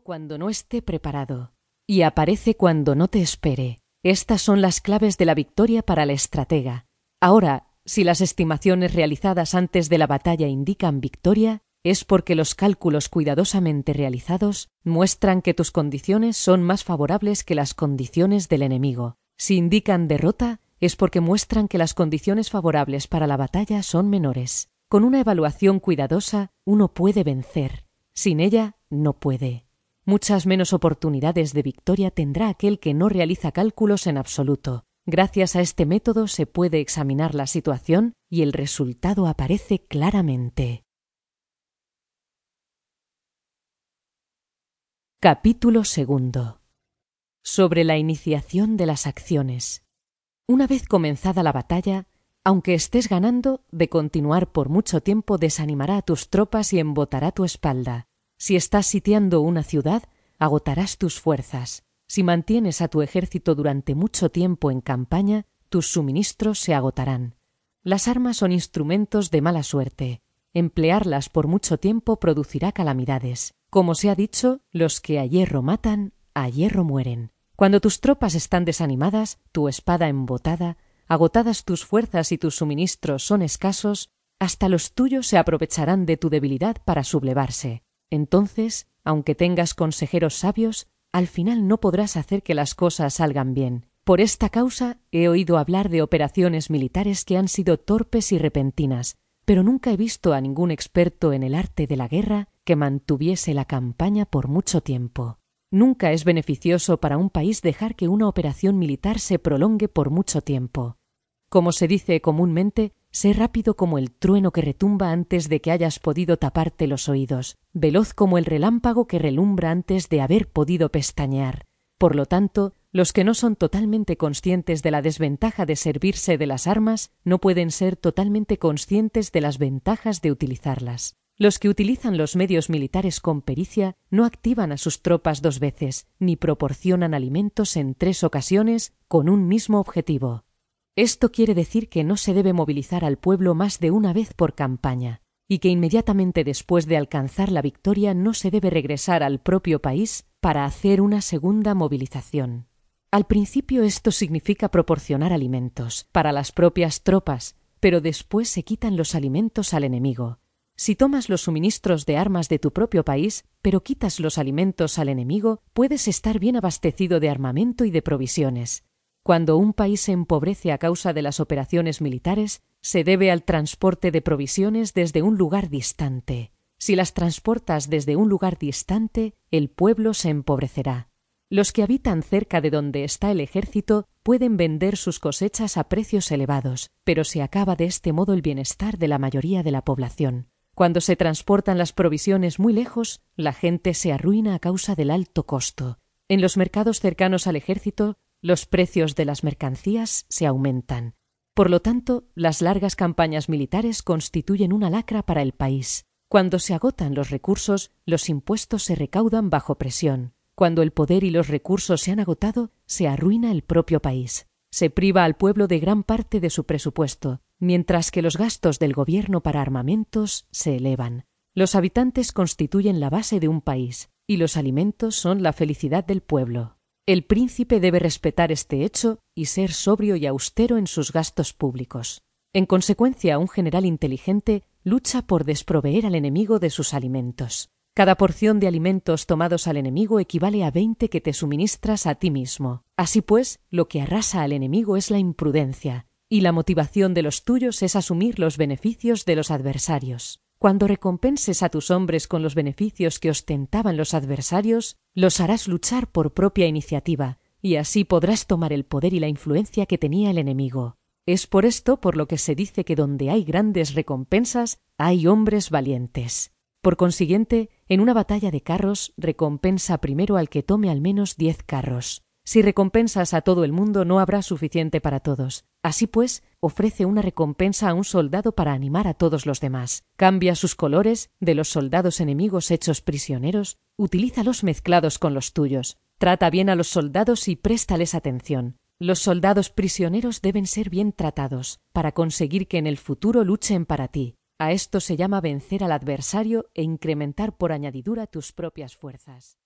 cuando no esté preparado y aparece cuando no te espere. Estas son las claves de la victoria para la estratega. Ahora, si las estimaciones realizadas antes de la batalla indican victoria, es porque los cálculos cuidadosamente realizados muestran que tus condiciones son más favorables que las condiciones del enemigo. Si indican derrota, es porque muestran que las condiciones favorables para la batalla son menores. Con una evaluación cuidadosa, uno puede vencer. Sin ella, no puede. Muchas menos oportunidades de victoria tendrá aquel que no realiza cálculos en absoluto. Gracias a este método se puede examinar la situación y el resultado aparece claramente. Capítulo segundo. Sobre la iniciación de las acciones. Una vez comenzada la batalla, aunque estés ganando, de continuar por mucho tiempo desanimará a tus tropas y embotará tu espalda. Si estás sitiando una ciudad, agotarás tus fuerzas. Si mantienes a tu ejército durante mucho tiempo en campaña, tus suministros se agotarán. Las armas son instrumentos de mala suerte. Emplearlas por mucho tiempo producirá calamidades. Como se ha dicho, los que a hierro matan, a hierro mueren. Cuando tus tropas están desanimadas, tu espada embotada, agotadas tus fuerzas y tus suministros son escasos, hasta los tuyos se aprovecharán de tu debilidad para sublevarse. Entonces, aunque tengas consejeros sabios, al final no podrás hacer que las cosas salgan bien. Por esta causa he oído hablar de operaciones militares que han sido torpes y repentinas, pero nunca he visto a ningún experto en el arte de la guerra que mantuviese la campaña por mucho tiempo. Nunca es beneficioso para un país dejar que una operación militar se prolongue por mucho tiempo. Como se dice comúnmente, sé rápido como el trueno que retumba antes de que hayas podido taparte los oídos, veloz como el relámpago que relumbra antes de haber podido pestañear. Por lo tanto, los que no son totalmente conscientes de la desventaja de servirse de las armas no pueden ser totalmente conscientes de las ventajas de utilizarlas. Los que utilizan los medios militares con pericia no activan a sus tropas dos veces, ni proporcionan alimentos en tres ocasiones con un mismo objetivo. Esto quiere decir que no se debe movilizar al pueblo más de una vez por campaña, y que inmediatamente después de alcanzar la victoria no se debe regresar al propio país para hacer una segunda movilización. Al principio esto significa proporcionar alimentos para las propias tropas, pero después se quitan los alimentos al enemigo. Si tomas los suministros de armas de tu propio país, pero quitas los alimentos al enemigo, puedes estar bien abastecido de armamento y de provisiones. Cuando un país se empobrece a causa de las operaciones militares, se debe al transporte de provisiones desde un lugar distante. Si las transportas desde un lugar distante, el pueblo se empobrecerá. Los que habitan cerca de donde está el ejército pueden vender sus cosechas a precios elevados, pero se acaba de este modo el bienestar de la mayoría de la población. Cuando se transportan las provisiones muy lejos, la gente se arruina a causa del alto costo. En los mercados cercanos al ejército, los precios de las mercancías se aumentan. Por lo tanto, las largas campañas militares constituyen una lacra para el país. Cuando se agotan los recursos, los impuestos se recaudan bajo presión. Cuando el poder y los recursos se han agotado, se arruina el propio país. Se priva al pueblo de gran parte de su presupuesto, mientras que los gastos del gobierno para armamentos se elevan. Los habitantes constituyen la base de un país, y los alimentos son la felicidad del pueblo. El príncipe debe respetar este hecho y ser sobrio y austero en sus gastos públicos. En consecuencia, un general inteligente lucha por desproveer al enemigo de sus alimentos. Cada porción de alimentos tomados al enemigo equivale a veinte que te suministras a ti mismo. Así pues, lo que arrasa al enemigo es la imprudencia, y la motivación de los tuyos es asumir los beneficios de los adversarios. Cuando recompenses a tus hombres con los beneficios que ostentaban los adversarios, los harás luchar por propia iniciativa, y así podrás tomar el poder y la influencia que tenía el enemigo. Es por esto por lo que se dice que donde hay grandes recompensas hay hombres valientes. Por consiguiente, en una batalla de carros recompensa primero al que tome al menos diez carros. Si recompensas a todo el mundo no habrá suficiente para todos. Así pues, ofrece una recompensa a un soldado para animar a todos los demás. Cambia sus colores de los soldados enemigos hechos prisioneros, utilízalos mezclados con los tuyos. Trata bien a los soldados y préstales atención. Los soldados prisioneros deben ser bien tratados, para conseguir que en el futuro luchen para ti. A esto se llama vencer al adversario e incrementar por añadidura tus propias fuerzas.